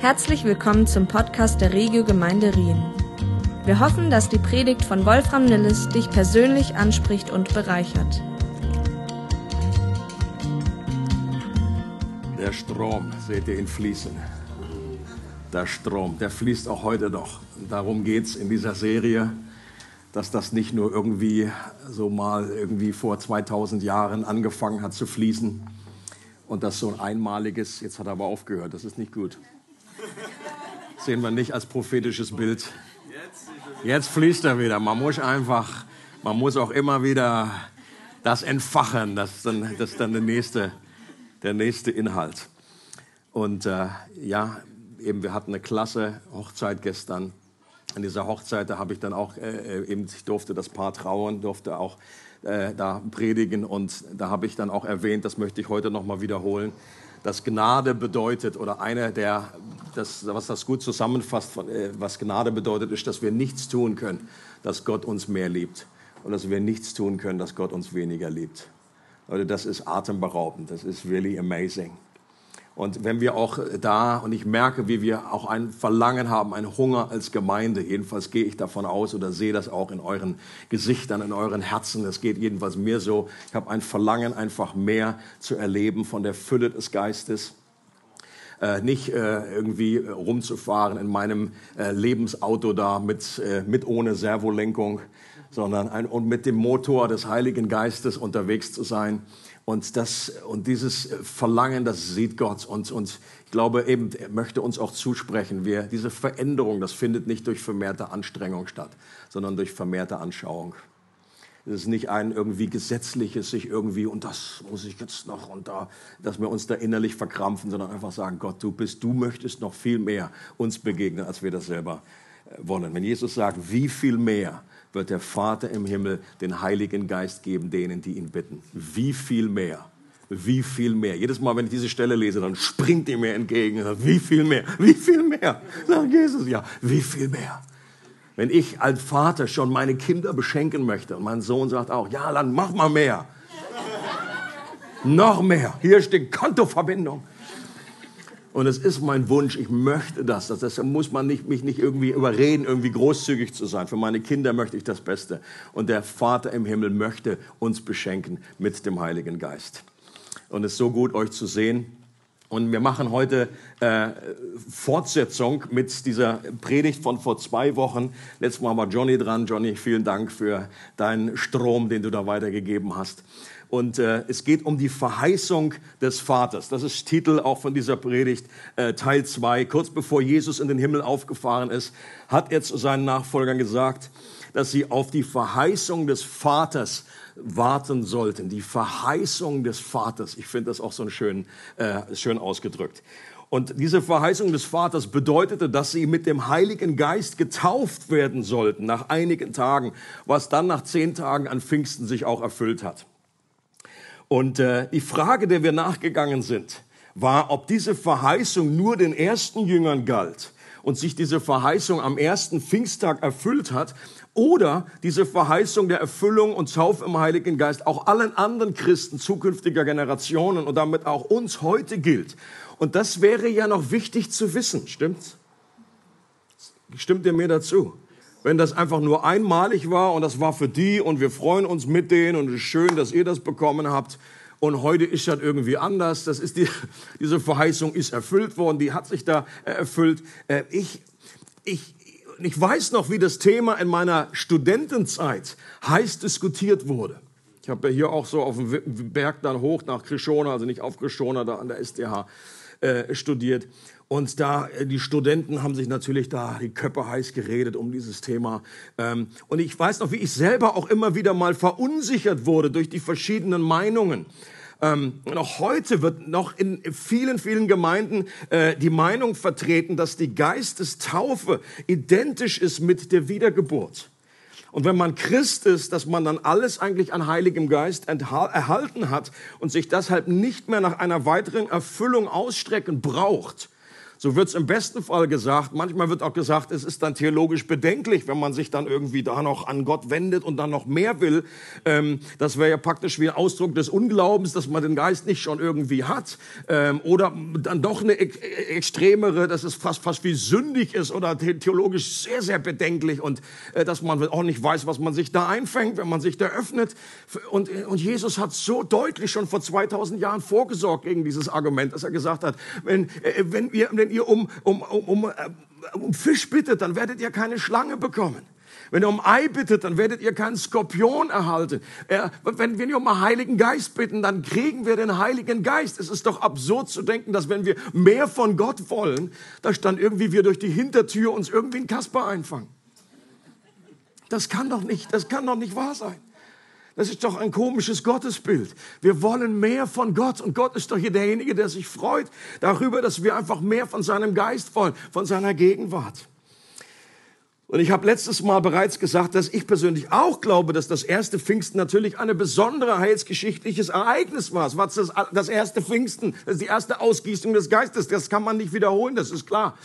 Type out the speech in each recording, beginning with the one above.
Herzlich willkommen zum Podcast der Regio Gemeinde Rien. Wir hoffen, dass die Predigt von Wolfram Nilles dich persönlich anspricht und bereichert. Der Strom, seht ihr ihn fließen. Der Strom, der fließt auch heute noch. Darum geht es in dieser Serie, dass das nicht nur irgendwie so mal irgendwie vor 2000 Jahren angefangen hat zu fließen und das so ein einmaliges, jetzt hat er aber aufgehört, das ist nicht gut sehen wir nicht als prophetisches Bild. Jetzt fließt er wieder. Man muss einfach, man muss auch immer wieder das entfachen. Das ist dann, das ist dann der, nächste, der nächste Inhalt. Und äh, ja, eben, wir hatten eine klasse Hochzeit gestern. An dieser Hochzeit, da habe ich dann auch äh, eben, ich durfte das Paar trauen, durfte auch äh, da predigen und da habe ich dann auch erwähnt, das möchte ich heute nochmal wiederholen, dass Gnade bedeutet oder einer der, das, was das gut zusammenfasst, äh, was Gnade bedeutet, ist, dass wir nichts tun können, dass Gott uns mehr liebt und dass wir nichts tun können, dass Gott uns weniger liebt. Leute, das ist atemberaubend, das ist really amazing. Und wenn wir auch da, und ich merke, wie wir auch ein Verlangen haben, einen Hunger als Gemeinde, jedenfalls gehe ich davon aus oder sehe das auch in euren Gesichtern, in euren Herzen, das geht jedenfalls mir so, ich habe ein Verlangen, einfach mehr zu erleben von der Fülle des Geistes. Äh, nicht äh, irgendwie rumzufahren in meinem äh, Lebensauto da mit, äh, mit ohne Servolenkung, sondern ein, und mit dem Motor des Heiligen Geistes unterwegs zu sein und, das, und dieses Verlangen, das sieht Gott. Und, und ich glaube eben, er möchte uns auch zusprechen. Wir, diese Veränderung, das findet nicht durch vermehrte Anstrengung statt, sondern durch vermehrte Anschauung. Es ist nicht ein irgendwie gesetzliches, sich irgendwie, und das muss ich jetzt noch, und da, dass wir uns da innerlich verkrampfen, sondern einfach sagen, Gott, du bist, du möchtest noch viel mehr uns begegnen, als wir das selber wollen. Wenn Jesus sagt, wie viel mehr, wird der Vater im Himmel den Heiligen Geist geben, denen, die ihn bitten. Wie viel mehr? Wie viel mehr? Jedes Mal, wenn ich diese Stelle lese, dann springt ihr mir entgegen. Sagt, wie viel mehr? Wie viel mehr? Sagt Jesus, ja, wie viel mehr? Wenn ich als Vater schon meine Kinder beschenken möchte und mein Sohn sagt auch, ja, dann mach mal mehr. Noch mehr. Hier steht Kontoverbindung. Und es ist mein Wunsch, ich möchte das. Das muss man nicht, mich nicht irgendwie überreden, irgendwie großzügig zu sein. Für meine Kinder möchte ich das Beste. Und der Vater im Himmel möchte uns beschenken mit dem Heiligen Geist. Und es ist so gut, euch zu sehen. Und wir machen heute äh, Fortsetzung mit dieser Predigt von vor zwei Wochen. Letztes Mal war Johnny dran. Johnny, vielen Dank für deinen Strom, den du da weitergegeben hast. Und äh, es geht um die Verheißung des Vaters. Das ist Titel auch von dieser Predigt, äh, Teil 2. Kurz bevor Jesus in den Himmel aufgefahren ist, hat er zu seinen Nachfolgern gesagt, dass sie auf die Verheißung des Vaters warten sollten. Die Verheißung des Vaters. Ich finde das auch so schön, äh, schön ausgedrückt. Und diese Verheißung des Vaters bedeutete, dass sie mit dem Heiligen Geist getauft werden sollten nach einigen Tagen, was dann nach zehn Tagen an Pfingsten sich auch erfüllt hat. Und äh, die Frage, der wir nachgegangen sind, war, ob diese Verheißung nur den ersten Jüngern galt und sich diese Verheißung am ersten Pfingsttag erfüllt hat oder diese Verheißung der Erfüllung und Tauf im Heiligen Geist auch allen anderen Christen zukünftiger Generationen und damit auch uns heute gilt. Und das wäre ja noch wichtig zu wissen, stimmt's? Stimmt ihr mir dazu? Wenn das einfach nur einmalig war und das war für die und wir freuen uns mit denen und es ist schön, dass ihr das bekommen habt. Und heute ist das irgendwie anders. Das ist die, diese Verheißung ist erfüllt worden, die hat sich da erfüllt. Äh, ich, ich, ich weiß noch, wie das Thema in meiner Studentenzeit heiß diskutiert wurde. Ich habe ja hier auch so auf dem Berg dann hoch nach Krishona, also nicht auf Krishona, da an der SDH äh, studiert. Und da, äh, die Studenten haben sich natürlich da die Köpfe heiß geredet um dieses Thema. Ähm, und ich weiß noch, wie ich selber auch immer wieder mal verunsichert wurde durch die verschiedenen Meinungen. Ähm, auch heute wird noch in vielen, vielen Gemeinden äh, die Meinung vertreten, dass die Geistestaufe identisch ist mit der Wiedergeburt. Und wenn man Christ ist, dass man dann alles eigentlich an Heiligem Geist erhalten hat und sich deshalb nicht mehr nach einer weiteren Erfüllung ausstrecken braucht, So wird es im besten Fall gesagt. Manchmal wird auch gesagt, es ist dann theologisch bedenklich, wenn man sich dann irgendwie da noch an Gott wendet und dann noch mehr will. Ähm, das wäre ja praktisch wie ein Ausdruck des Unglaubens, dass man den Geist nicht schon irgendwie hat. Ähm, oder dann doch eine e extremere, dass es fast, fast wie sündig ist oder theologisch sehr, sehr bedenklich und äh, dass man auch nicht weiß, was man sich da einfängt, wenn man sich da öffnet. Und, und Jesus hat so deutlich schon vor 2000 Jahren vorgesorgt gegen dieses Argument, dass er gesagt hat, wenn, äh, wenn, ihr, wenn ihr um, um, um, um, äh, um Fisch bittet, dann werdet ihr keine Schlange bekommen. Wenn ihr um Ei bittet, dann werdet ihr keinen Skorpion erhalten. Wenn wir um einen Heiligen Geist bitten, dann kriegen wir den Heiligen Geist. Es ist doch absurd zu denken, dass wenn wir mehr von Gott wollen, dass dann irgendwie wir durch die Hintertür uns irgendwie einen Kasper einfangen. Das kann doch nicht, das kann doch nicht wahr sein. Das ist doch ein komisches Gottesbild. Wir wollen mehr von Gott und Gott ist doch hier derjenige, der sich freut darüber, dass wir einfach mehr von seinem Geist wollen, von seiner Gegenwart. Und ich habe letztes Mal bereits gesagt, dass ich persönlich auch glaube, dass das erste Pfingsten natürlich eine besondere heilsgeschichtliches Ereignis war. Es war das, das erste Pfingsten, das ist die erste Ausgießung des Geistes. Das kann man nicht wiederholen, das ist klar.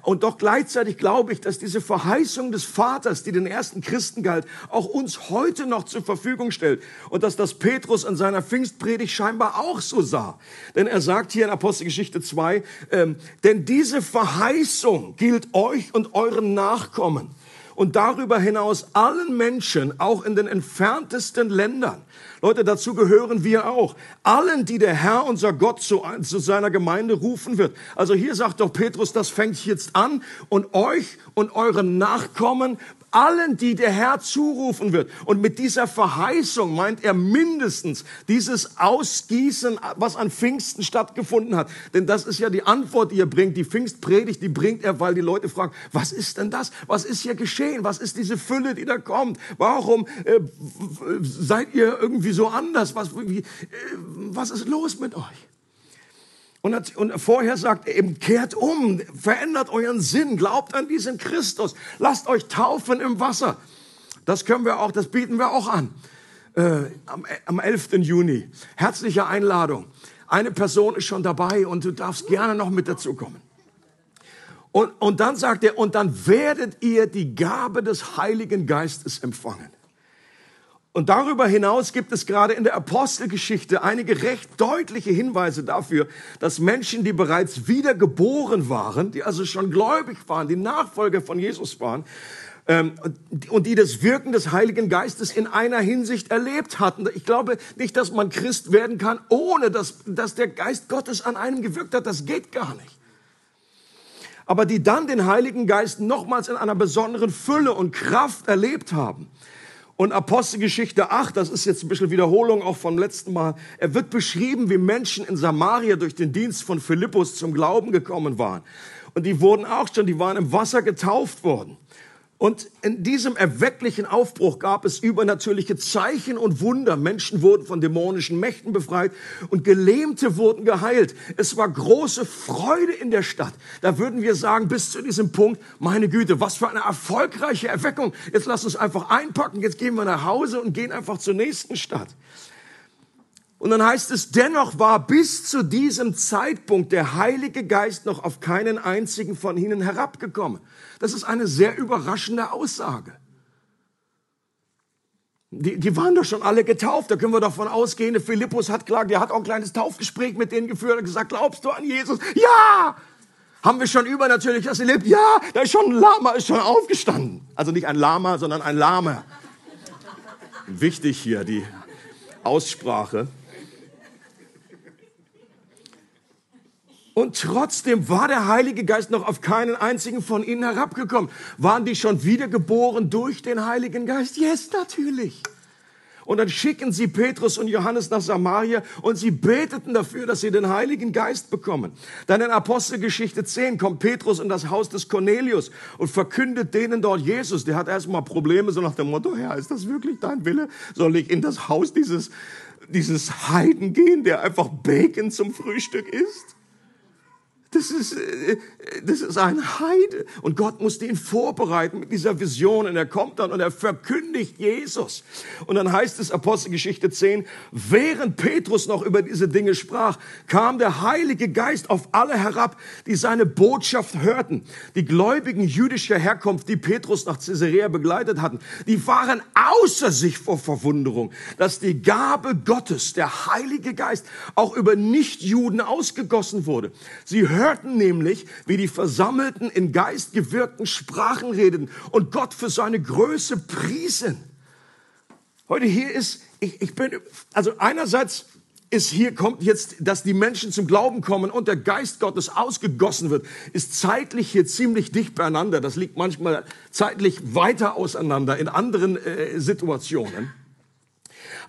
Und doch gleichzeitig glaube ich, dass diese Verheißung des Vaters, die den ersten Christen galt, auch uns heute noch zur Verfügung stellt. Und dass das Petrus in seiner Pfingstpredigt scheinbar auch so sah. Denn er sagt hier in Apostelgeschichte 2, ähm, denn diese Verheißung gilt euch und euren Nachkommen und darüber hinaus allen Menschen, auch in den entferntesten Ländern. Leute, dazu gehören wir auch. Allen, die der Herr, unser Gott, zu, zu seiner Gemeinde rufen wird. Also hier sagt doch Petrus, das fängt jetzt an und euch und euren Nachkommen allen, die der Herr zurufen wird. Und mit dieser Verheißung meint er mindestens dieses Ausgießen, was an Pfingsten stattgefunden hat. Denn das ist ja die Antwort, die er bringt. Die Pfingstpredigt, die bringt er, weil die Leute fragen, was ist denn das? Was ist hier geschehen? Was ist diese Fülle, die da kommt? Warum äh, seid ihr irgendwie so anders? Was, wie, äh, was ist los mit euch? Und, und vorher sagt er eben, kehrt um, verändert euren Sinn, glaubt an diesen Christus, lasst euch taufen im Wasser. Das können wir auch, das bieten wir auch an. Äh, am, am 11. Juni. Herzliche Einladung. Eine Person ist schon dabei und du darfst gerne noch mit dazukommen. Und, und dann sagt er, und dann werdet ihr die Gabe des Heiligen Geistes empfangen. Und darüber hinaus gibt es gerade in der Apostelgeschichte einige recht deutliche Hinweise dafür, dass Menschen, die bereits wiedergeboren waren, die also schon gläubig waren, die Nachfolger von Jesus waren, ähm, und die das Wirken des Heiligen Geistes in einer Hinsicht erlebt hatten. Ich glaube nicht, dass man Christ werden kann, ohne dass, dass der Geist Gottes an einem gewirkt hat. Das geht gar nicht. Aber die dann den Heiligen Geist nochmals in einer besonderen Fülle und Kraft erlebt haben und Apostelgeschichte 8, das ist jetzt ein bisschen Wiederholung auch vom letzten Mal, er wird beschrieben, wie Menschen in Samaria durch den Dienst von Philippus zum Glauben gekommen waren. Und die wurden auch schon, die waren im Wasser getauft worden. Und in diesem erwecklichen Aufbruch gab es übernatürliche Zeichen und Wunder. Menschen wurden von dämonischen Mächten befreit und Gelähmte wurden geheilt. Es war große Freude in der Stadt. Da würden wir sagen, bis zu diesem Punkt, meine Güte, was für eine erfolgreiche Erweckung. Jetzt lass uns einfach einpacken, jetzt gehen wir nach Hause und gehen einfach zur nächsten Stadt. Und dann heißt es, dennoch war bis zu diesem Zeitpunkt der Heilige Geist noch auf keinen einzigen von ihnen herabgekommen. Das ist eine sehr überraschende Aussage. Die, die waren doch schon alle getauft, da können wir davon ausgehen. Philippus hat klar, der hat auch ein kleines Taufgespräch mit denen geführt und gesagt, glaubst du an Jesus? Ja! Haben wir schon übernatürlich das erlebt? Ja, da ist schon ein Lama, ist schon aufgestanden. Also nicht ein Lama, sondern ein Lama. Wichtig hier, die Aussprache. Und trotzdem war der Heilige Geist noch auf keinen einzigen von ihnen herabgekommen. Waren die schon wiedergeboren durch den Heiligen Geist? Yes, natürlich. Und dann schicken sie Petrus und Johannes nach Samaria und sie beteten dafür, dass sie den Heiligen Geist bekommen. Dann in Apostelgeschichte 10 kommt Petrus in das Haus des Cornelius und verkündet denen dort Jesus. Der hat erstmal Probleme, so nach dem Motto, Herr, ist das wirklich dein Wille? Soll ich in das Haus dieses, dieses Heiden gehen, der einfach Bacon zum Frühstück isst? Das ist, äh, das ist ein Heide. Und Gott muss den vorbereiten mit dieser Vision. Und er kommt dann und er verkündigt Jesus. Und dann heißt es Apostelgeschichte 10, während Petrus noch über diese Dinge sprach, kam der Heilige Geist auf alle herab, die seine Botschaft hörten. Die Gläubigen jüdischer Herkunft, die Petrus nach Caesarea begleitet hatten, die waren außer sich vor Verwunderung, dass die Gabe Gottes, der Heilige Geist, auch über Nichtjuden ausgegossen wurde. Sie hörten nämlich, wie die Versammelten in Geist gewirkten Sprachen redeten und Gott für seine Größe priesen. Heute hier ist, ich, ich bin, also einerseits ist hier kommt jetzt, dass die Menschen zum Glauben kommen und der Geist Gottes ausgegossen wird, ist zeitlich hier ziemlich dicht beieinander. Das liegt manchmal zeitlich weiter auseinander in anderen äh, Situationen.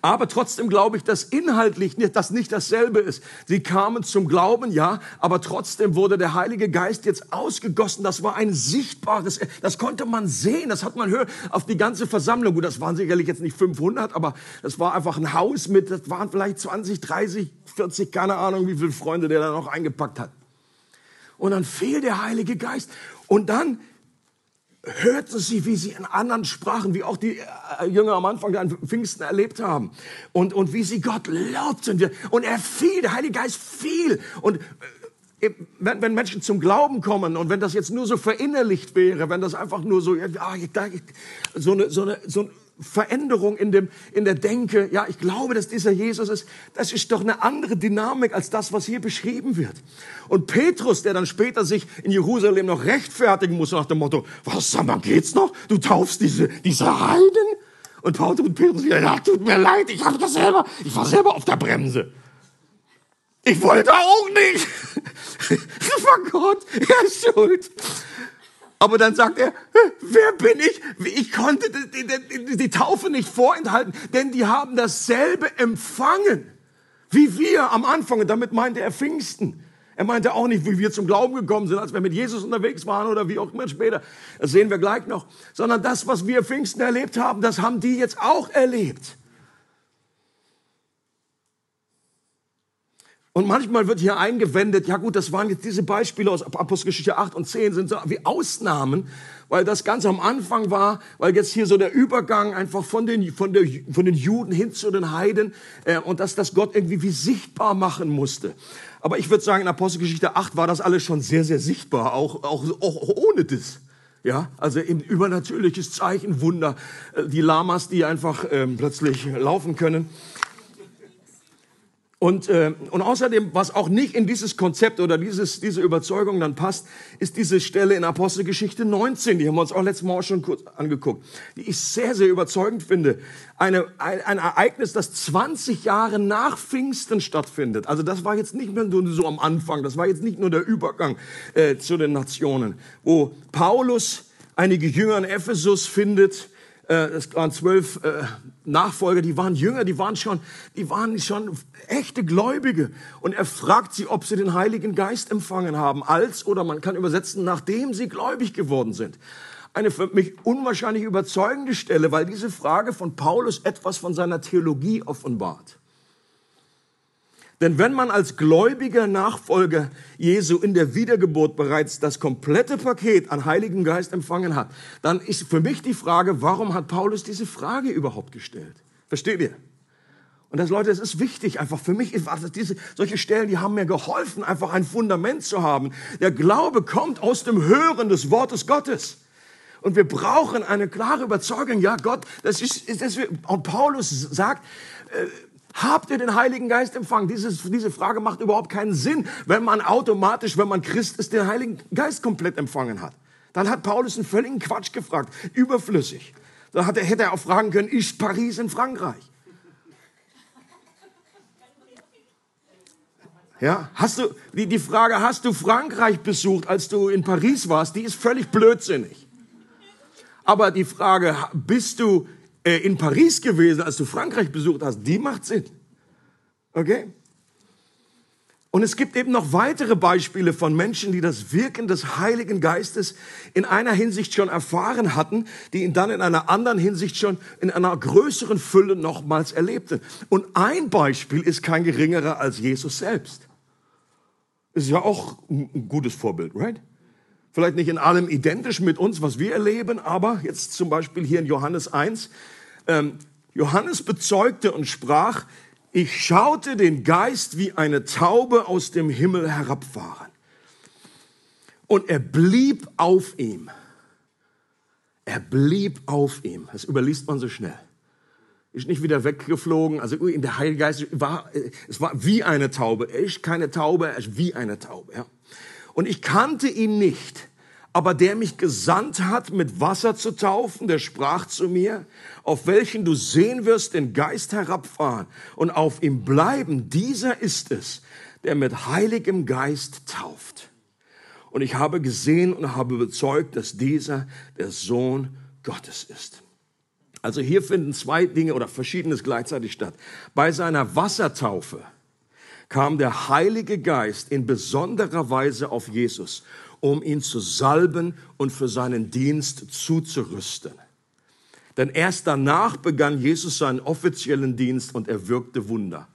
Aber trotzdem glaube ich, dass inhaltlich nicht, das nicht dasselbe ist. Sie kamen zum Glauben, ja, aber trotzdem wurde der Heilige Geist jetzt ausgegossen. Das war ein sichtbares, das konnte man sehen, das hat man hören auf die ganze Versammlung. Gut, das waren sicherlich jetzt nicht 500, aber das war einfach ein Haus mit, das waren vielleicht 20, 30, 40, keine Ahnung, wie viele Freunde der da noch eingepackt hat. Und dann fehlt der Heilige Geist. Und dann hörten sie, wie sie in anderen Sprachen, wie auch die äh, Jünger am Anfang an Pfingsten erlebt haben. Und, und wie sie Gott lobten. Und er fiel, der Heilige Geist fiel. Und äh, wenn, wenn Menschen zum Glauben kommen und wenn das jetzt nur so verinnerlicht wäre, wenn das einfach nur so, ja, so eine, so eine, so eine Veränderung in, dem, in der Denke, ja, ich glaube, dass dieser Jesus ist, das ist doch eine andere Dynamik als das, was hier beschrieben wird. Und Petrus, der dann später sich in Jerusalem noch rechtfertigen muss nach dem Motto, was, sag mal, geht's noch? Du taufst diese, diese Heiden? Und Paulus und Petrus, ja, tut mir leid, ich habe das selber, ich war selber auf der Bremse. Ich wollte auch nicht. War Gott, er ist schuld. Aber dann sagt er, wer bin ich? Ich konnte die, Taufe nicht vorenthalten, denn die haben dasselbe empfangen wie wir am Anfang. Und damit meinte er Pfingsten. Er meinte auch nicht, wie wir zum Glauben gekommen sind, als wir mit Jesus unterwegs waren oder wie auch immer später. Das sehen wir gleich noch. Sondern das, was wir Pfingsten erlebt haben, das haben die jetzt auch erlebt. Und manchmal wird hier eingewendet, ja gut, das waren jetzt diese Beispiele aus Apostelgeschichte 8 und 10, sind so wie Ausnahmen, weil das ganz am Anfang war, weil jetzt hier so der Übergang einfach von den, von der, von den Juden hin zu den Heiden äh, und dass das Gott irgendwie wie sichtbar machen musste. Aber ich würde sagen, in Apostelgeschichte 8 war das alles schon sehr, sehr sichtbar, auch, auch, auch ohne das. Ja, also eben übernatürliches Zeichen, Wunder, äh, die Lamas, die einfach ähm, plötzlich laufen können. Und, äh, und außerdem, was auch nicht in dieses Konzept oder dieses, diese Überzeugung dann passt, ist diese Stelle in Apostelgeschichte 19, die haben wir uns auch letztes Mal auch schon kurz angeguckt, die ich sehr, sehr überzeugend finde. Eine, ein, ein Ereignis, das 20 Jahre nach Pfingsten stattfindet. Also das war jetzt nicht mehr nur so am Anfang, das war jetzt nicht nur der Übergang äh, zu den Nationen, wo Paulus einige Jünger in Ephesus findet, es waren zwölf äh, Nachfolger, die waren Jünger, die waren schon, die waren schon echte Gläubige. Und er fragt sie, ob sie den Heiligen Geist empfangen haben, als, oder man kann übersetzen, nachdem sie gläubig geworden sind. Eine für mich unwahrscheinlich überzeugende Stelle, weil diese Frage von Paulus etwas von seiner Theologie offenbart. Denn wenn man als gläubiger Nachfolger Jesu in der Wiedergeburt bereits das komplette Paket an Heiligen Geist empfangen hat, dann ist für mich die Frage, warum hat Paulus diese Frage überhaupt gestellt? Versteht ihr? Und das, Leute, es ist wichtig, einfach für mich, diese, solche Stellen, die haben mir geholfen, einfach ein Fundament zu haben. Der Glaube kommt aus dem Hören des Wortes Gottes. Und wir brauchen eine klare Überzeugung, ja Gott, das ist, ist das, und Paulus sagt, äh, Habt ihr den Heiligen Geist empfangen? Dieses, diese Frage macht überhaupt keinen Sinn, wenn man automatisch, wenn man Christ ist, den Heiligen Geist komplett empfangen hat. Dann hat Paulus einen völligen Quatsch gefragt, überflüssig. Dann hat er, hätte er auch fragen können, ist Paris in Frankreich? Ja, hast du, die, die Frage, hast du Frankreich besucht, als du in Paris warst, die ist völlig blödsinnig. Aber die Frage, bist du äh, in Paris gewesen, als du Frankreich besucht hast, die macht Sinn. Okay? Und es gibt eben noch weitere Beispiele von Menschen, die das Wirken des Heiligen Geistes in einer Hinsicht schon erfahren hatten, die ihn dann in einer anderen Hinsicht schon in einer größeren Fülle nochmals erlebten. Und ein Beispiel ist kein geringerer als Jesus selbst. ist ja auch ein gutes Vorbild, right? Vielleicht nicht in allem identisch mit uns, was wir erleben, aber jetzt zum Beispiel hier in Johannes 1. Ähm, Johannes bezeugte und sprach, ich schaute den Geist wie eine Taube aus dem Himmel herabfahren. Und er blieb auf ihm. Er blieb auf ihm. Das überliest man so schnell. Ist nicht wieder weggeflogen. Also in der Heilige Geist war, es war wie eine Taube. Er ist keine Taube, er ist wie eine Taube. Ja. Und ich kannte ihn nicht. Aber der mich gesandt hat, mit Wasser zu taufen, der sprach zu mir, auf welchen du sehen wirst den Geist herabfahren und auf ihm bleiben, dieser ist es, der mit heiligem Geist tauft. Und ich habe gesehen und habe bezeugt, dass dieser der Sohn Gottes ist. Also hier finden zwei Dinge oder verschiedenes gleichzeitig statt. Bei seiner Wassertaufe kam der Heilige Geist in besonderer Weise auf Jesus um ihn zu salben und für seinen Dienst zuzurüsten. Denn erst danach begann Jesus seinen offiziellen Dienst und er wirkte Wunder.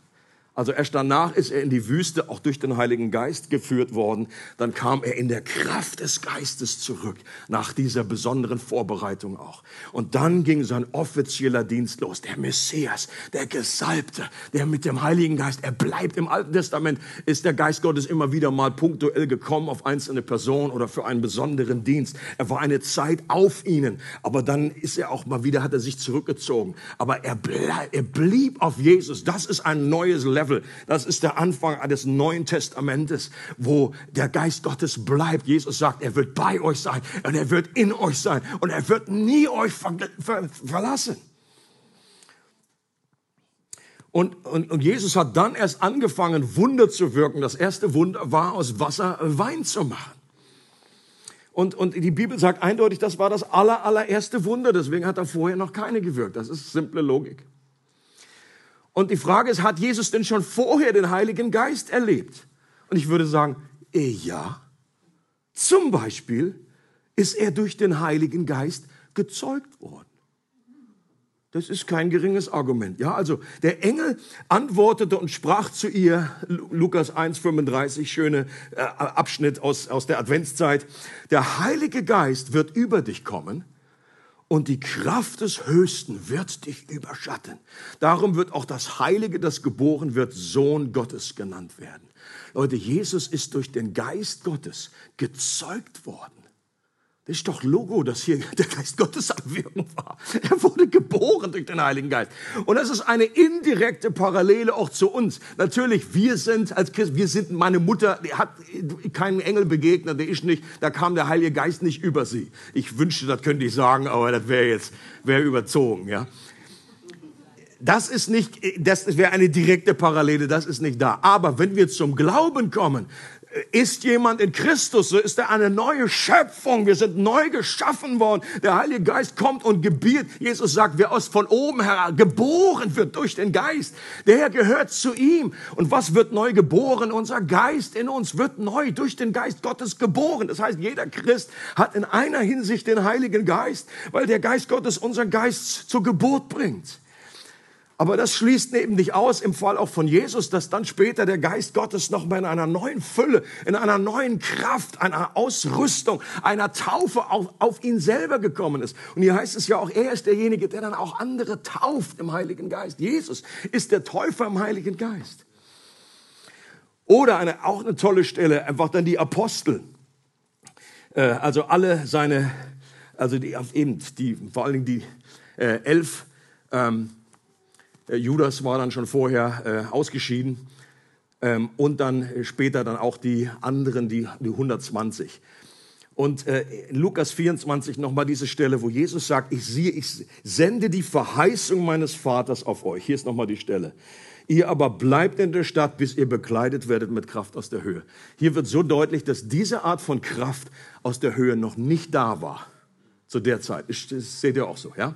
Also erst danach ist er in die Wüste, auch durch den Heiligen Geist geführt worden. Dann kam er in der Kraft des Geistes zurück, nach dieser besonderen Vorbereitung auch. Und dann ging sein offizieller Dienst los. Der Messias, der Gesalbte, der mit dem Heiligen Geist, er bleibt im Alten Testament, ist der Geist Gottes immer wieder mal punktuell gekommen auf einzelne Personen oder für einen besonderen Dienst. Er war eine Zeit auf ihnen, aber dann ist er auch mal wieder, hat er sich zurückgezogen. Aber er, bleib, er blieb auf Jesus. Das ist ein neues Level. Level. Das ist der Anfang eines Neuen Testamentes, wo der Geist Gottes bleibt. Jesus sagt, er wird bei euch sein und er wird in euch sein und er wird nie euch ver ver verlassen. Und, und, und Jesus hat dann erst angefangen, Wunder zu wirken. Das erste Wunder war, aus Wasser Wein zu machen. Und, und die Bibel sagt eindeutig, das war das aller, allererste Wunder. Deswegen hat er vorher noch keine gewirkt. Das ist simple Logik. Und die Frage ist, hat Jesus denn schon vorher den Heiligen Geist erlebt? Und ich würde sagen, eh ja. Zum Beispiel ist er durch den Heiligen Geist gezeugt worden. Das ist kein geringes Argument. Ja, also der Engel antwortete und sprach zu ihr, Lukas 1,35, schöne äh, Abschnitt aus, aus der Adventszeit. Der Heilige Geist wird über dich kommen und die Kraft des Höchsten wird dich überschatten. Darum wird auch das Heilige, das geboren wird, Sohn Gottes genannt werden. Leute, Jesus ist durch den Geist Gottes gezeugt worden. Das ist doch Logo, dass hier der Geist Gottes am Wirken war. Er wurde geboren durch den Heiligen Geist. Und das ist eine indirekte Parallele auch zu uns. Natürlich, wir sind als Christen, wir sind, meine Mutter die hat keinen Engel begegnet, der ist nicht, da kam der Heilige Geist nicht über sie. Ich wünschte, das könnte ich sagen, aber das wäre jetzt, wäre überzogen, ja. Das ist nicht, das wäre eine direkte Parallele, das ist nicht da. Aber wenn wir zum Glauben kommen, ist jemand in Christus, so ist er eine neue Schöpfung. Wir sind neu geschaffen worden. Der Heilige Geist kommt und gebiert. Jesus sagt, wer aus von oben her geboren wird durch den Geist, der gehört zu ihm. Und was wird neu geboren? Unser Geist in uns wird neu durch den Geist Gottes geboren. Das heißt, jeder Christ hat in einer Hinsicht den Heiligen Geist, weil der Geist Gottes unseren Geist zur Geburt bringt. Aber das schließt eben nicht aus, im Fall auch von Jesus, dass dann später der Geist Gottes noch mal in einer neuen Fülle, in einer neuen Kraft, einer Ausrüstung, einer Taufe auf, auf ihn selber gekommen ist. Und hier heißt es ja auch, er ist derjenige, der dann auch andere tauft im Heiligen Geist. Jesus ist der Täufer im Heiligen Geist. Oder eine, auch eine tolle Stelle, einfach dann die Apostel. Äh, also alle seine, also die, eben die, vor allen Dingen die äh, elf, ähm, äh, Judas war dann schon vorher äh, ausgeschieden. Ähm, und dann äh, später dann auch die anderen, die, die 120. Und äh, Lukas 24 nochmal diese Stelle, wo Jesus sagt, ich sehe, ich sende die Verheißung meines Vaters auf euch. Hier ist nochmal die Stelle. Ihr aber bleibt in der Stadt, bis ihr bekleidet werdet mit Kraft aus der Höhe. Hier wird so deutlich, dass diese Art von Kraft aus der Höhe noch nicht da war zu der Zeit. Das seht ihr auch so, ja?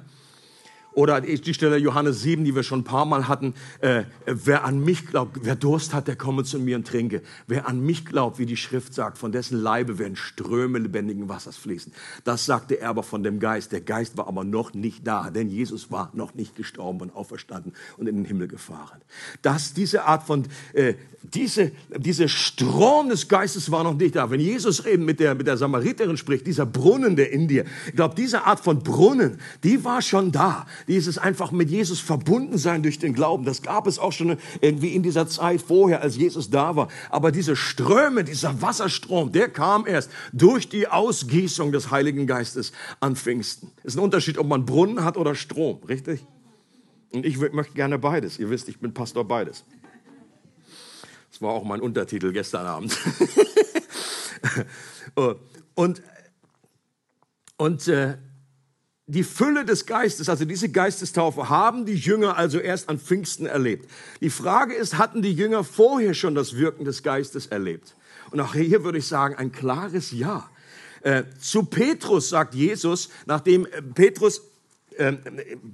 Oder die Stelle Johannes 7, die wir schon ein paar Mal hatten. Äh, wer an mich glaubt, wer Durst hat, der komme zu mir und trinke. Wer an mich glaubt, wie die Schrift sagt, von dessen Leibe werden Ströme lebendigen Wassers fließen. Das sagte er aber von dem Geist. Der Geist war aber noch nicht da, denn Jesus war noch nicht gestorben und auferstanden und in den Himmel gefahren. Dass diese Art von, äh, diese, diese Strom des Geistes war noch nicht da. Wenn Jesus eben mit der, mit der Samariterin spricht, dieser Brunnen, der in dir, ich glaube, diese Art von Brunnen, die war schon da dieses einfach mit Jesus verbunden sein durch den Glauben. Das gab es auch schon irgendwie in dieser Zeit vorher, als Jesus da war. Aber diese Ströme, dieser Wasserstrom, der kam erst durch die Ausgießung des Heiligen Geistes an Pfingsten. Ist ein Unterschied, ob man Brunnen hat oder Strom, richtig? Und ich möchte gerne beides. Ihr wisst, ich bin Pastor beides. Das war auch mein Untertitel gestern Abend. und und äh, die Fülle des Geistes, also diese Geistestaufe, haben die Jünger also erst an Pfingsten erlebt. Die Frage ist, hatten die Jünger vorher schon das Wirken des Geistes erlebt? Und auch hier würde ich sagen, ein klares Ja. Äh, zu Petrus sagt Jesus, nachdem äh, Petrus äh,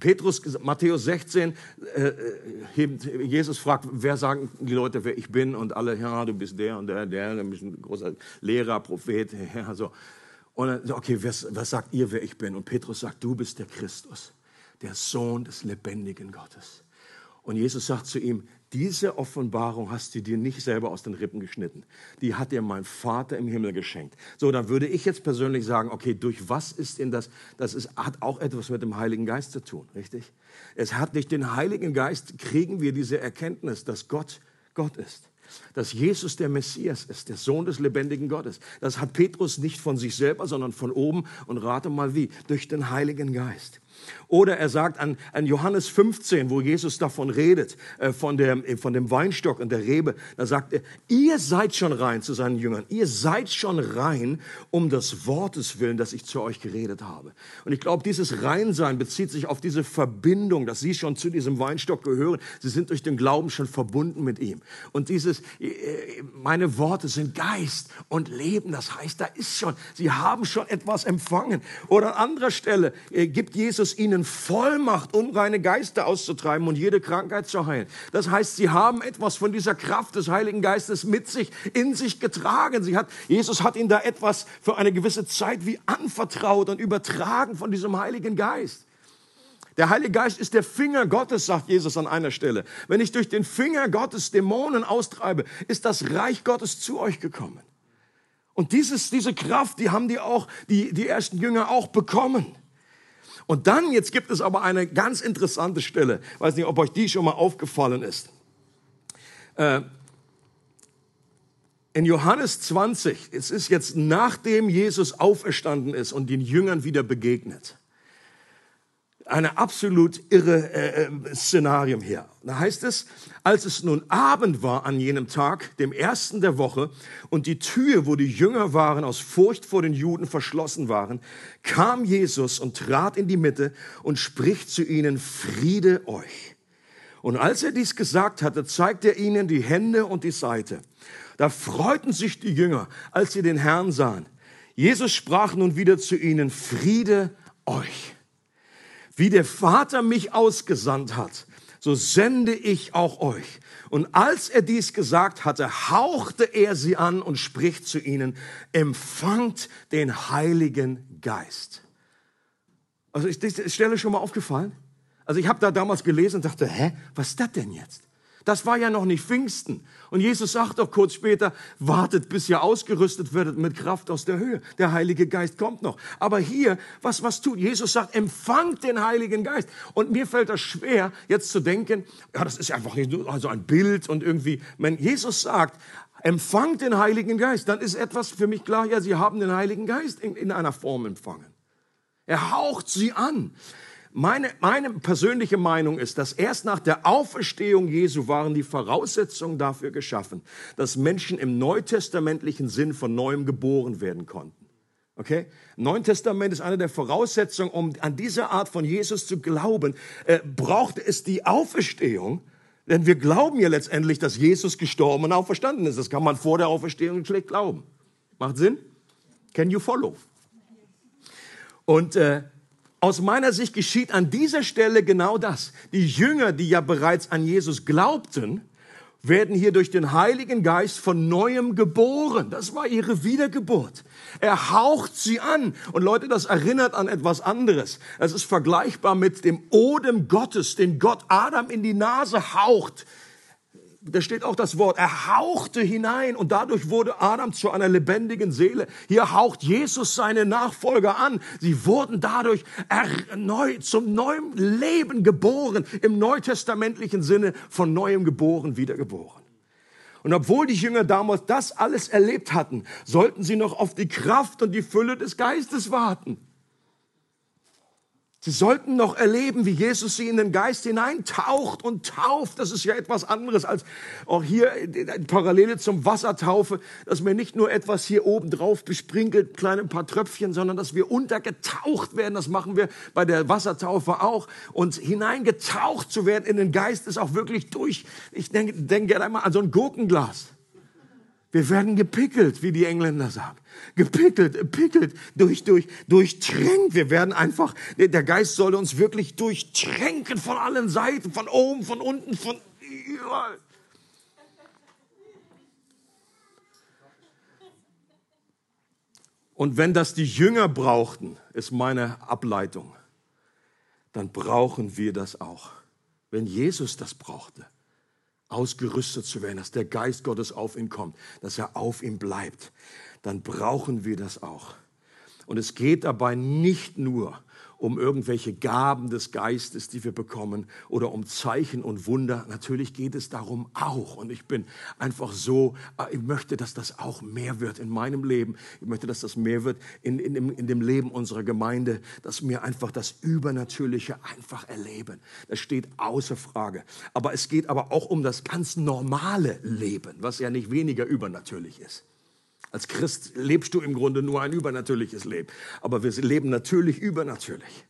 Petrus, Matthäus 16, äh, Jesus fragt, wer sagen die Leute, wer ich bin? Und alle, ja, du bist der und der, der, du bist ein großer Lehrer, Prophet, ja, so. Und dann, okay, was, was sagt ihr, wer ich bin? Und Petrus sagt, du bist der Christus, der Sohn des lebendigen Gottes. Und Jesus sagt zu ihm, diese Offenbarung hast du dir nicht selber aus den Rippen geschnitten. Die hat dir mein Vater im Himmel geschenkt. So, dann würde ich jetzt persönlich sagen, okay, durch was ist denn das? Das ist, hat auch etwas mit dem Heiligen Geist zu tun, richtig? Es hat durch den Heiligen Geist kriegen wir diese Erkenntnis, dass Gott Gott ist dass Jesus der Messias ist, der Sohn des lebendigen Gottes. Das hat Petrus nicht von sich selber, sondern von oben und rate mal wie, durch den Heiligen Geist. Oder er sagt an, an Johannes 15, wo Jesus davon redet, äh, von, der, äh, von dem Weinstock und der Rebe, da sagt er, ihr seid schon rein zu seinen Jüngern, ihr seid schon rein um des Wortes willen, das ich zu euch geredet habe. Und ich glaube, dieses Reinsein bezieht sich auf diese Verbindung, dass sie schon zu diesem Weinstock gehören. Sie sind durch den Glauben schon verbunden mit ihm. Und dieses, äh, meine Worte sind Geist und Leben, das heißt, da ist schon, sie haben schon etwas empfangen. Oder an anderer Stelle äh, gibt Jesus ihnen Vollmacht, unreine Geister auszutreiben und jede Krankheit zu heilen. Das heißt, sie haben etwas von dieser Kraft des Heiligen Geistes mit sich, in sich getragen. Sie hat, Jesus hat ihnen da etwas für eine gewisse Zeit wie anvertraut und übertragen von diesem Heiligen Geist. Der Heilige Geist ist der Finger Gottes, sagt Jesus an einer Stelle. Wenn ich durch den Finger Gottes Dämonen austreibe, ist das Reich Gottes zu euch gekommen. Und dieses, diese Kraft, die haben die auch, die, die ersten Jünger auch bekommen. Und dann, jetzt gibt es aber eine ganz interessante Stelle. Ich weiß nicht, ob euch die schon mal aufgefallen ist. Äh, in Johannes 20, es ist jetzt nachdem Jesus auferstanden ist und den Jüngern wieder begegnet eine absolut irre äh, äh, Szenarium hier. Da heißt es, als es nun Abend war an jenem Tag, dem ersten der Woche, und die Tür, wo die Jünger waren, aus Furcht vor den Juden verschlossen waren, kam Jesus und trat in die Mitte und spricht zu ihnen, Friede euch. Und als er dies gesagt hatte, zeigte er ihnen die Hände und die Seite. Da freuten sich die Jünger, als sie den Herrn sahen. Jesus sprach nun wieder zu ihnen, Friede euch. Wie der Vater mich ausgesandt hat, so sende ich auch euch. Und als er dies gesagt hatte, hauchte er sie an und spricht zu ihnen, empfangt den Heiligen Geist. Also ist die Stelle schon mal aufgefallen? Also ich habe da damals gelesen und dachte, hä, was ist das denn jetzt? Das war ja noch nicht Pfingsten. Und Jesus sagt doch kurz später, wartet, bis ihr ausgerüstet werdet mit Kraft aus der Höhe. Der Heilige Geist kommt noch. Aber hier, was, was tut? Jesus sagt, empfangt den Heiligen Geist. Und mir fällt das schwer, jetzt zu denken, ja, das ist einfach nur also ein Bild und irgendwie, wenn Jesus sagt, empfangt den Heiligen Geist, dann ist etwas für mich klar, ja, sie haben den Heiligen Geist in, in einer Form empfangen. Er haucht sie an. Meine, meine persönliche Meinung ist, dass erst nach der Auferstehung Jesu waren die Voraussetzungen dafür geschaffen, dass Menschen im neutestamentlichen Sinn von neuem geboren werden konnten. Okay? Neuen Testament ist eine der Voraussetzungen, um an diese Art von Jesus zu glauben, äh, braucht es die Auferstehung. Denn wir glauben ja letztendlich, dass Jesus gestorben und auferstanden ist. Das kann man vor der Auferstehung schlecht glauben. Macht Sinn? Can you follow? Und äh, aus meiner Sicht geschieht an dieser Stelle genau das. Die Jünger, die ja bereits an Jesus glaubten, werden hier durch den Heiligen Geist von neuem geboren. Das war ihre Wiedergeburt. Er haucht sie an. Und Leute, das erinnert an etwas anderes. Es ist vergleichbar mit dem Odem Gottes, den Gott Adam in die Nase haucht da steht auch das Wort, er hauchte hinein und dadurch wurde Adam zu einer lebendigen Seele. Hier haucht Jesus seine Nachfolger an. Sie wurden dadurch neu, zum neuen Leben geboren, im neutestamentlichen Sinne von neuem geboren, wiedergeboren. Und obwohl die Jünger damals das alles erlebt hatten, sollten sie noch auf die Kraft und die Fülle des Geistes warten. Sie sollten noch erleben, wie Jesus sie in den Geist hineintaucht und tauft. Das ist ja etwas anderes als auch hier Parallele zum Wassertaufe, dass mir nicht nur etwas hier oben drauf besprinkelt, kleine paar Tröpfchen, sondern dass wir untergetaucht werden. Das machen wir bei der Wassertaufe auch. Und hineingetaucht zu werden in den Geist ist auch wirklich durch. Ich denke, denke einmal an so ein Gurkenglas. Wir werden gepickelt, wie die Engländer sagen. Gepickelt, pickelt, durch, durch, durchtränkt. Wir werden einfach, der Geist soll uns wirklich durchtränken von allen Seiten, von oben, von unten, von überall. Und wenn das die Jünger brauchten, ist meine Ableitung, dann brauchen wir das auch. Wenn Jesus das brauchte, ausgerüstet zu werden, dass der Geist Gottes auf ihn kommt, dass er auf ihm bleibt, dann brauchen wir das auch. Und es geht dabei nicht nur um irgendwelche Gaben des Geistes, die wir bekommen, oder um Zeichen und Wunder. Natürlich geht es darum auch. Und ich bin einfach so, äh, ich möchte, dass das auch mehr wird in meinem Leben. Ich möchte, dass das mehr wird in, in, in dem Leben unserer Gemeinde, dass wir einfach das Übernatürliche einfach erleben. Das steht außer Frage. Aber es geht aber auch um das ganz normale Leben, was ja nicht weniger übernatürlich ist. Als Christ lebst du im Grunde nur ein übernatürliches Leben. Aber wir leben natürlich übernatürlich.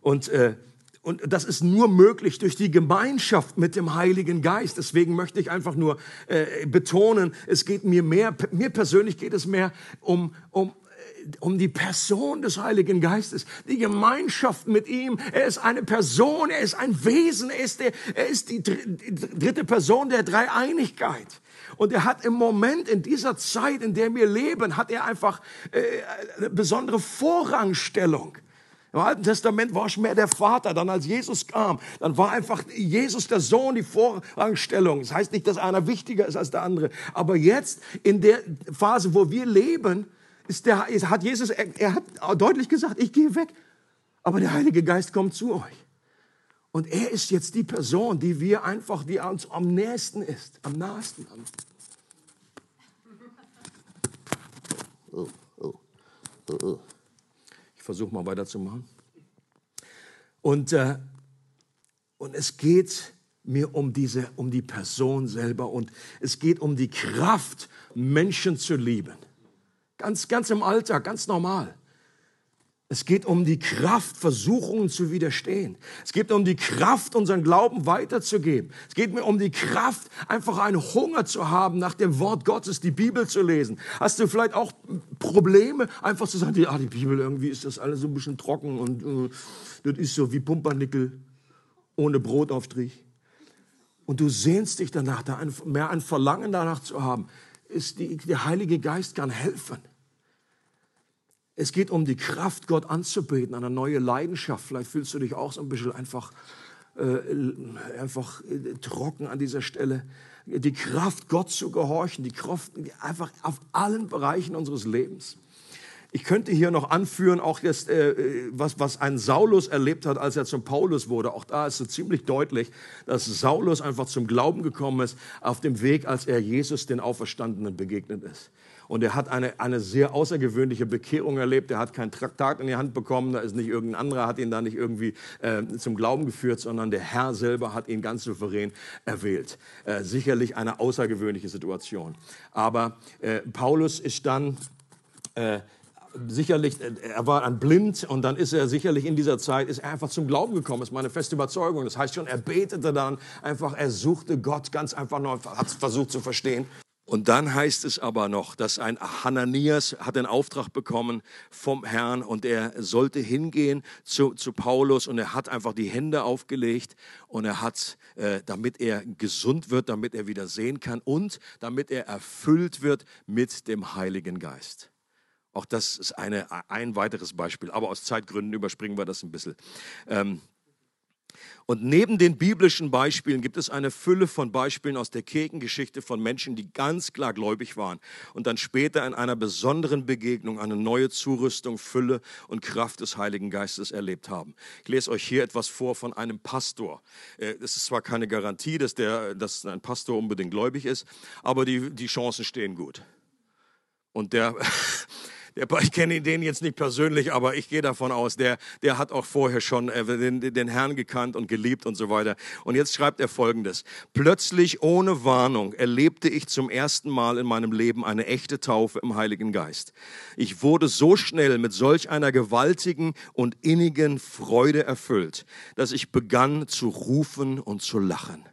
Und, äh, und das ist nur möglich durch die Gemeinschaft mit dem Heiligen Geist. Deswegen möchte ich einfach nur äh, betonen, es geht mir mehr, mir persönlich geht es mehr um, um, äh, um die Person des Heiligen Geistes, die Gemeinschaft mit ihm. Er ist eine Person, er ist ein Wesen, er ist, der, er ist die dritte Person der Dreieinigkeit. Und er hat im Moment, in dieser Zeit, in der wir leben, hat er einfach äh, eine besondere Vorrangstellung. Im Alten Testament war es mehr der Vater, dann als Jesus kam, dann war einfach Jesus der Sohn die Vorrangstellung. Das heißt nicht, dass einer wichtiger ist als der andere. Aber jetzt, in der Phase, wo wir leben, ist der, hat Jesus, er, hat deutlich gesagt, ich gehe weg. Aber der Heilige Geist kommt zu euch. Und er ist jetzt die Person, die wir einfach, die uns am nächsten ist, am nahesten. Oh, Ich versuche mal weiterzumachen. Und, äh, und es geht mir um diese, um die Person selber und es geht um die Kraft, Menschen zu lieben. Ganz, ganz im Alltag, ganz normal. Es geht um die Kraft, Versuchungen zu widerstehen. Es geht um die Kraft, unseren Glauben weiterzugeben. Es geht mir um die Kraft, einfach einen Hunger zu haben, nach dem Wort Gottes die Bibel zu lesen. Hast du vielleicht auch Probleme, einfach zu sagen, ah, die Bibel, irgendwie ist das alles so ein bisschen trocken und äh, das ist so wie Pumpernickel ohne Brotaufstrich. Und du sehnst dich danach, da mehr ein Verlangen danach zu haben. Ist die, der Heilige Geist kann helfen. Es geht um die Kraft, Gott anzubeten, eine neue Leidenschaft. Vielleicht fühlst du dich auch so ein bisschen einfach, äh, einfach äh, trocken an dieser Stelle. Die Kraft, Gott zu gehorchen, die Kraft einfach auf allen Bereichen unseres Lebens. Ich könnte hier noch anführen, auch jetzt, äh, was, was ein Saulus erlebt hat, als er zum Paulus wurde. Auch da ist so ziemlich deutlich, dass Saulus einfach zum Glauben gekommen ist auf dem Weg, als er Jesus, den Auferstandenen, begegnet ist. Und er hat eine, eine sehr außergewöhnliche Bekehrung erlebt. Er hat kein Traktat in die Hand bekommen. Da ist nicht irgendein anderer, hat ihn da nicht irgendwie äh, zum Glauben geführt, sondern der Herr selber hat ihn ganz souverän erwählt. Äh, sicherlich eine außergewöhnliche Situation. Aber äh, Paulus ist dann äh, sicherlich, äh, er war ein Blind und dann ist er sicherlich in dieser Zeit, ist er einfach zum Glauben gekommen, ist meine feste Überzeugung. Das heißt schon, er betete dann einfach, er suchte Gott ganz einfach noch, hat es versucht zu verstehen. Und dann heißt es aber noch, dass ein Hananias hat den Auftrag bekommen vom Herrn und er sollte hingehen zu, zu Paulus und er hat einfach die Hände aufgelegt und er hat, äh, damit er gesund wird, damit er wieder sehen kann und damit er erfüllt wird mit dem Heiligen Geist. Auch das ist eine, ein weiteres Beispiel, aber aus Zeitgründen überspringen wir das ein bisschen. Ähm, und neben den biblischen Beispielen gibt es eine Fülle von Beispielen aus der Kirchengeschichte von Menschen, die ganz klar gläubig waren und dann später in einer besonderen Begegnung eine neue Zurüstung, Fülle und Kraft des Heiligen Geistes erlebt haben. Ich lese euch hier etwas vor von einem Pastor. Äh, es ist zwar keine Garantie, dass, der, dass ein Pastor unbedingt gläubig ist, aber die, die Chancen stehen gut. Und der, ich kenne den jetzt nicht persönlich, aber ich gehe davon aus, der, der hat auch vorher schon äh, den, den Herrn gekannt und geliebt und so weiter. Und jetzt schreibt er Folgendes. Plötzlich ohne Warnung erlebte ich zum ersten Mal in meinem Leben eine echte Taufe im Heiligen Geist. Ich wurde so schnell mit solch einer gewaltigen und innigen Freude erfüllt, dass ich begann zu rufen und zu lachen.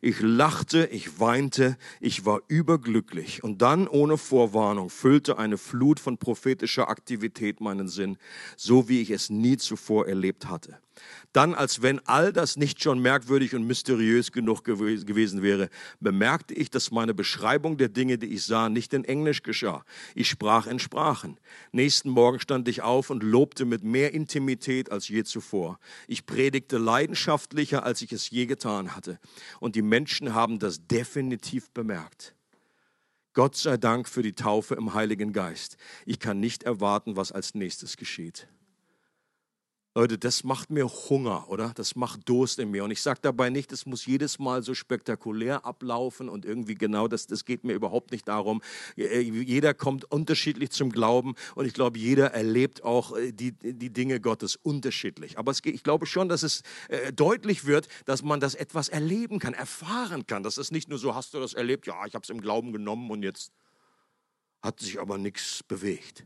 Ich lachte, ich weinte, ich war überglücklich. Und dann, ohne Vorwarnung, füllte eine Flut von prophetischer Aktivität meinen Sinn, so wie ich es nie zuvor erlebt hatte. Dann, als wenn all das nicht schon merkwürdig und mysteriös genug gewesen wäre, bemerkte ich, dass meine Beschreibung der Dinge, die ich sah, nicht in Englisch geschah. Ich sprach in Sprachen. Nächsten Morgen stand ich auf und lobte mit mehr Intimität als je zuvor. Ich predigte leidenschaftlicher, als ich es je getan hatte. Und die Menschen haben das definitiv bemerkt. Gott sei Dank für die Taufe im Heiligen Geist. Ich kann nicht erwarten, was als nächstes geschieht. Leute, das macht mir Hunger, oder? Das macht Durst in mir. Und ich sage dabei nicht, es muss jedes Mal so spektakulär ablaufen und irgendwie genau, das, das geht mir überhaupt nicht darum. Äh, jeder kommt unterschiedlich zum Glauben und ich glaube, jeder erlebt auch äh, die, die Dinge Gottes unterschiedlich. Aber es, ich glaube schon, dass es äh, deutlich wird, dass man das etwas erleben kann, erfahren kann. Das ist nicht nur so, hast du das erlebt? Ja, ich habe es im Glauben genommen und jetzt hat sich aber nichts bewegt.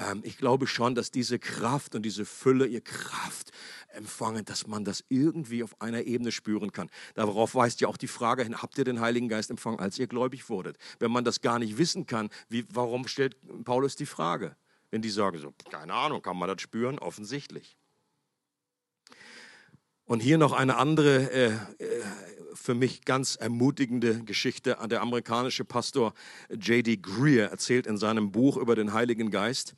Ähm, ich glaube schon, dass diese Kraft und diese Fülle, ihr Kraft empfangen, dass man das irgendwie auf einer Ebene spüren kann. Darauf weist ja auch die Frage hin, habt ihr den Heiligen Geist empfangen, als ihr gläubig wurdet? Wenn man das gar nicht wissen kann, wie, warum stellt Paulus die Frage? Wenn die sagen so, keine Ahnung, kann man das spüren? Offensichtlich. Und hier noch eine andere äh, äh für mich ganz ermutigende Geschichte. Der amerikanische Pastor J.D. Greer erzählt in seinem Buch über den Heiligen Geist,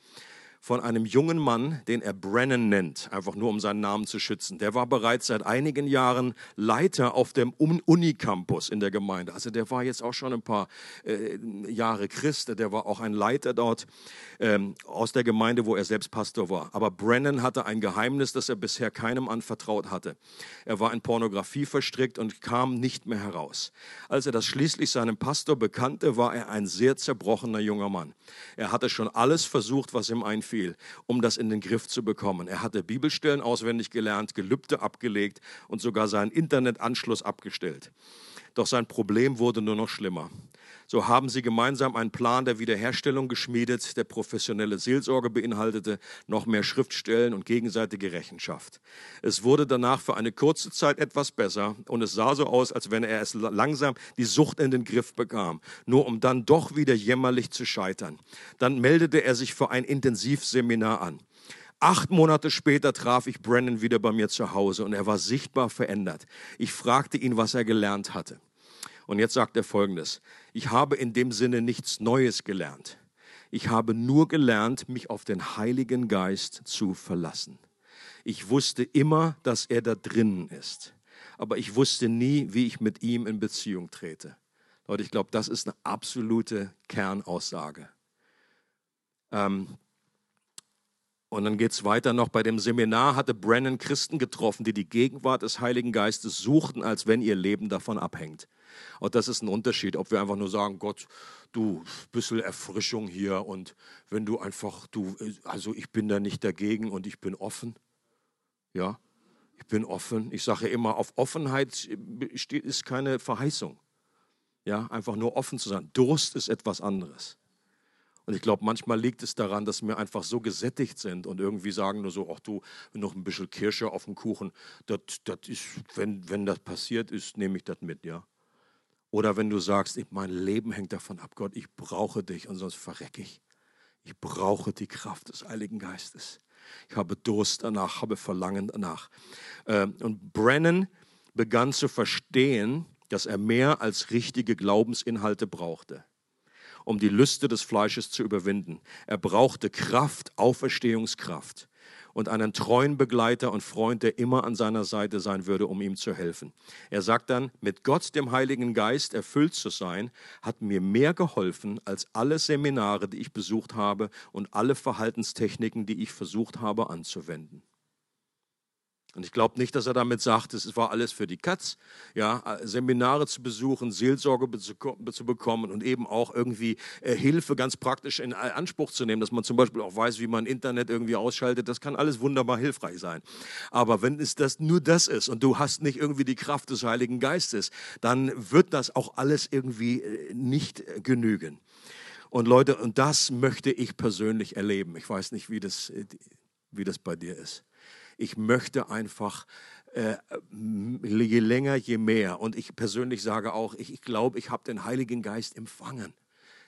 von einem jungen Mann, den er Brennan nennt, einfach nur um seinen Namen zu schützen. Der war bereits seit einigen Jahren Leiter auf dem Unicampus in der Gemeinde. Also der war jetzt auch schon ein paar äh, Jahre Christ, der war auch ein Leiter dort ähm, aus der Gemeinde, wo er selbst Pastor war. Aber Brennan hatte ein Geheimnis, das er bisher keinem anvertraut hatte. Er war in Pornografie verstrickt und kam nicht mehr heraus. Als er das schließlich seinem Pastor bekannte, war er ein sehr zerbrochener junger Mann. Er hatte schon alles versucht, was ihm einfiel viel, um das in den Griff zu bekommen. Er hatte Bibelstellen auswendig gelernt, Gelübde abgelegt und sogar seinen Internetanschluss abgestellt. Doch sein Problem wurde nur noch schlimmer. So haben sie gemeinsam einen Plan der Wiederherstellung geschmiedet, der professionelle Seelsorge beinhaltete, noch mehr Schriftstellen und gegenseitige Rechenschaft. Es wurde danach für eine kurze Zeit etwas besser und es sah so aus, als wenn er es langsam die Sucht in den Griff bekam, nur um dann doch wieder jämmerlich zu scheitern. Dann meldete er sich für ein Intensivseminar an. Acht Monate später traf ich Brennan wieder bei mir zu Hause und er war sichtbar verändert. Ich fragte ihn, was er gelernt hatte. Und jetzt sagt er Folgendes. Ich habe in dem Sinne nichts Neues gelernt. Ich habe nur gelernt, mich auf den Heiligen Geist zu verlassen. Ich wusste immer, dass er da drinnen ist. Aber ich wusste nie, wie ich mit ihm in Beziehung trete. Leute, ich glaube, das ist eine absolute Kernaussage. Ähm, und dann geht es weiter noch. Bei dem Seminar hatte Brennan Christen getroffen, die die Gegenwart des Heiligen Geistes suchten, als wenn ihr Leben davon abhängt. Und das ist ein Unterschied, ob wir einfach nur sagen, Gott, du, bisschen Erfrischung hier und wenn du einfach, du, also ich bin da nicht dagegen und ich bin offen. Ja, ich bin offen. Ich sage immer, auf Offenheit ist keine Verheißung. Ja, einfach nur offen zu sein. Durst ist etwas anderes. Und ich glaube, manchmal liegt es daran, dass wir einfach so gesättigt sind und irgendwie sagen nur so, ach du, noch ein bisschen Kirsche auf dem Kuchen, das, das ist, wenn, wenn das passiert ist, nehme ich das mit, ja. Oder wenn du sagst, mein Leben hängt davon ab, Gott, ich brauche dich und sonst verrecke ich. Ich brauche die Kraft des Heiligen Geistes. Ich habe Durst danach, habe Verlangen danach. Ähm, und Brennan begann zu verstehen, dass er mehr als richtige Glaubensinhalte brauchte, um die Lüste des Fleisches zu überwinden. Er brauchte Kraft, Auferstehungskraft und einen treuen Begleiter und Freund, der immer an seiner Seite sein würde, um ihm zu helfen. Er sagt dann, mit Gott, dem Heiligen Geist, erfüllt zu sein, hat mir mehr geholfen als alle Seminare, die ich besucht habe und alle Verhaltenstechniken, die ich versucht habe anzuwenden. Und ich glaube nicht, dass er damit sagt, es war alles für die Katz, ja, Seminare zu besuchen, Seelsorge zu bekommen und eben auch irgendwie äh, Hilfe ganz praktisch in Anspruch zu nehmen, dass man zum Beispiel auch weiß, wie man Internet irgendwie ausschaltet. Das kann alles wunderbar hilfreich sein. Aber wenn es das nur das ist und du hast nicht irgendwie die Kraft des Heiligen Geistes, dann wird das auch alles irgendwie äh, nicht genügen. Und Leute, und das möchte ich persönlich erleben. Ich weiß nicht, wie das, äh, wie das bei dir ist. Ich möchte einfach äh, je länger, je mehr. Und ich persönlich sage auch, ich, ich glaube, ich habe den Heiligen Geist empfangen.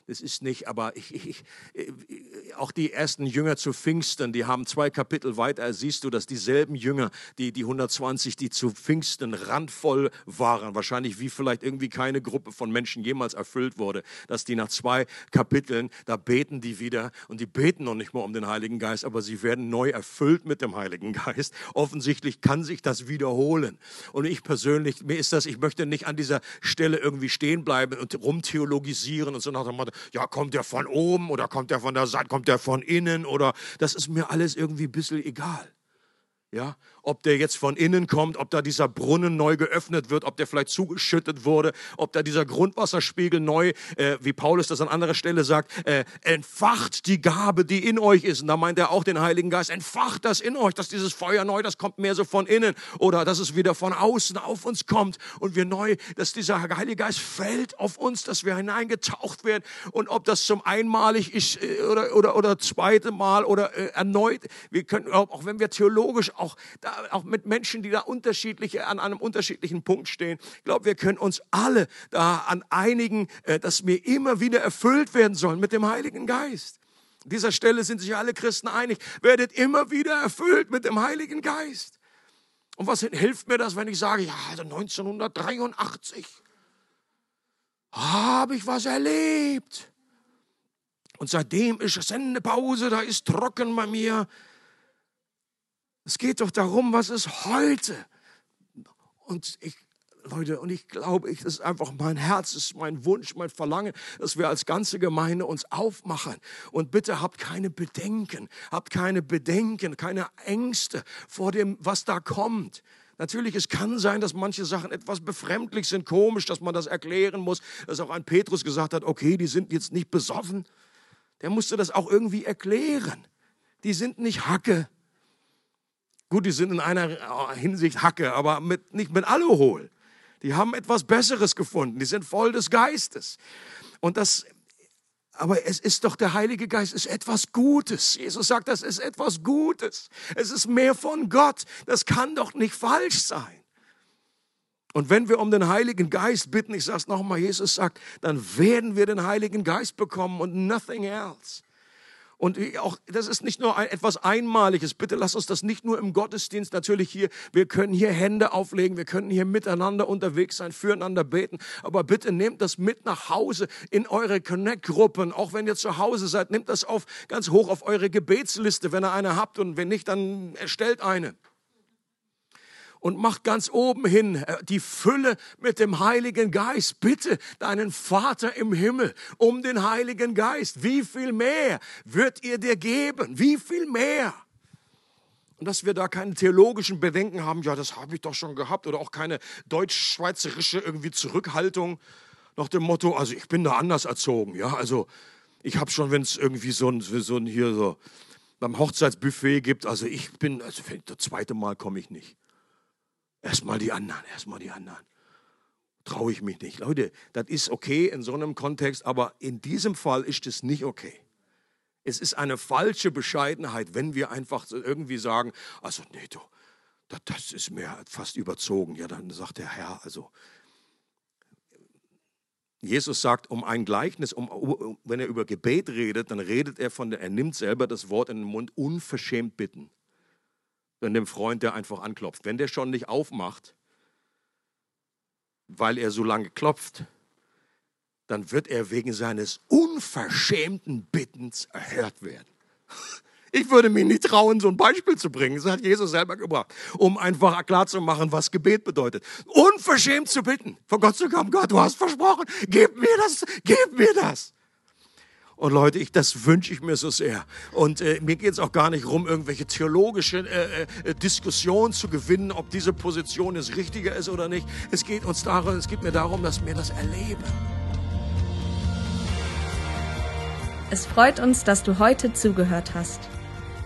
Das ist nicht, aber ich, ich, ich, auch die ersten Jünger zu Pfingsten, die haben zwei Kapitel weiter, siehst du, dass dieselben Jünger, die, die 120, die zu Pfingsten randvoll waren, wahrscheinlich wie vielleicht irgendwie keine Gruppe von Menschen jemals erfüllt wurde, dass die nach zwei Kapiteln, da beten die wieder und die beten noch nicht mal um den Heiligen Geist, aber sie werden neu erfüllt mit dem Heiligen Geist. Offensichtlich kann sich das wiederholen. Und ich persönlich, mir ist das, ich möchte nicht an dieser Stelle irgendwie stehen bleiben und rumtheologisieren und so nach dem Motto, ja, kommt der von oben oder kommt der von der Seite, kommt der von innen oder das ist mir alles irgendwie ein bisschen egal. Ja, ob der jetzt von innen kommt, ob da dieser Brunnen neu geöffnet wird, ob der vielleicht zugeschüttet wurde, ob da dieser Grundwasserspiegel neu, äh, wie Paulus das an anderer Stelle sagt, äh, entfacht die Gabe, die in euch ist. Und da meint er auch den Heiligen Geist, entfacht das in euch, dass dieses Feuer neu, das kommt mehr so von innen. Oder dass es wieder von außen auf uns kommt und wir neu, dass dieser Heilige Geist fällt auf uns, dass wir hineingetaucht werden. Und ob das zum einmalig ist äh, oder, oder, oder zweite Mal oder äh, erneut, wir können, auch wenn wir theologisch auch da auch mit Menschen, die da unterschiedliche, an einem unterschiedlichen Punkt stehen. Ich glaube, wir können uns alle da an einigen, äh, dass wir immer wieder erfüllt werden sollen mit dem Heiligen Geist. An dieser Stelle sind sich alle Christen einig. Werdet immer wieder erfüllt mit dem Heiligen Geist. Und was hilft mir das, wenn ich sage, ja, also 1983 habe ich was erlebt. Und seitdem ist Sendepause, da ist trocken bei mir. Es geht doch darum, was ist heute. Und ich, Leute, und ich glaube, ich, das ist einfach mein Herz, das ist mein Wunsch, mein Verlangen, dass wir als ganze Gemeinde uns aufmachen. Und bitte habt keine Bedenken, habt keine Bedenken, keine Ängste vor dem, was da kommt. Natürlich, es kann sein, dass manche Sachen etwas befremdlich sind, komisch, dass man das erklären muss. Dass auch ein Petrus gesagt hat, okay, die sind jetzt nicht besoffen. Der musste das auch irgendwie erklären. Die sind nicht Hacke. Gut, die sind in einer äh, Hinsicht Hacke, aber mit, nicht mit Alkohol. Die haben etwas Besseres gefunden. Die sind voll des Geistes. Und das, aber es ist doch der Heilige Geist, ist etwas Gutes. Jesus sagt, das ist etwas Gutes. Es ist mehr von Gott. Das kann doch nicht falsch sein. Und wenn wir um den Heiligen Geist bitten, ich sage es nochmal, Jesus sagt, dann werden wir den Heiligen Geist bekommen und nothing else. Und auch, das ist nicht nur ein, etwas Einmaliges. Bitte lass uns das nicht nur im Gottesdienst natürlich hier. Wir können hier Hände auflegen. Wir können hier miteinander unterwegs sein, füreinander beten. Aber bitte nehmt das mit nach Hause in eure Connect-Gruppen. Auch wenn ihr zu Hause seid, nehmt das auf, ganz hoch auf eure Gebetsliste, wenn ihr eine habt. Und wenn nicht, dann erstellt eine und mach ganz oben hin äh, die Fülle mit dem Heiligen Geist. Bitte deinen Vater im Himmel um den Heiligen Geist. Wie viel mehr wird ihr dir geben? Wie viel mehr? Und dass wir da keine theologischen Bedenken haben, ja, das habe ich doch schon gehabt, oder auch keine deutsch-schweizerische irgendwie Zurückhaltung nach dem Motto, also ich bin da anders erzogen, ja, also ich habe schon, wenn es irgendwie so ein, so ein hier so beim Hochzeitsbuffet gibt, also ich bin, also das zweite Mal komme ich nicht. Erstmal die anderen, erstmal die anderen. Traue ich mich nicht. Leute, das ist okay in so einem Kontext, aber in diesem Fall ist es nicht okay. Es ist eine falsche Bescheidenheit, wenn wir einfach irgendwie sagen, also nee, du, das, das ist mir fast überzogen. Ja, dann sagt der Herr, also Jesus sagt um ein Gleichnis, um, um, wenn er über Gebet redet, dann redet er von, der, er nimmt selber das Wort in den Mund, unverschämt bitten. Von dem Freund, der einfach anklopft. Wenn der schon nicht aufmacht, weil er so lange klopft, dann wird er wegen seines unverschämten Bittens erhört werden. Ich würde mir nicht trauen, so ein Beispiel zu bringen. Das hat Jesus selber gebracht, um einfach klarzumachen, was Gebet bedeutet. Unverschämt zu bitten, von Gott zu kommen. Gott, du hast versprochen, gib mir das, gib mir das. Und Leute, ich, das wünsche ich mir so sehr. Und äh, mir geht es auch gar nicht darum, irgendwelche theologische äh, äh, Diskussionen zu gewinnen, ob diese Position jetzt richtiger ist oder nicht. Es geht uns darum, es geht mir darum, dass wir das erleben. Es freut uns, dass du heute zugehört hast.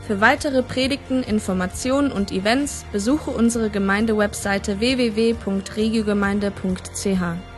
Für weitere Predigten, Informationen und Events besuche unsere Gemeindewebseite www.regiogemeinde.ch.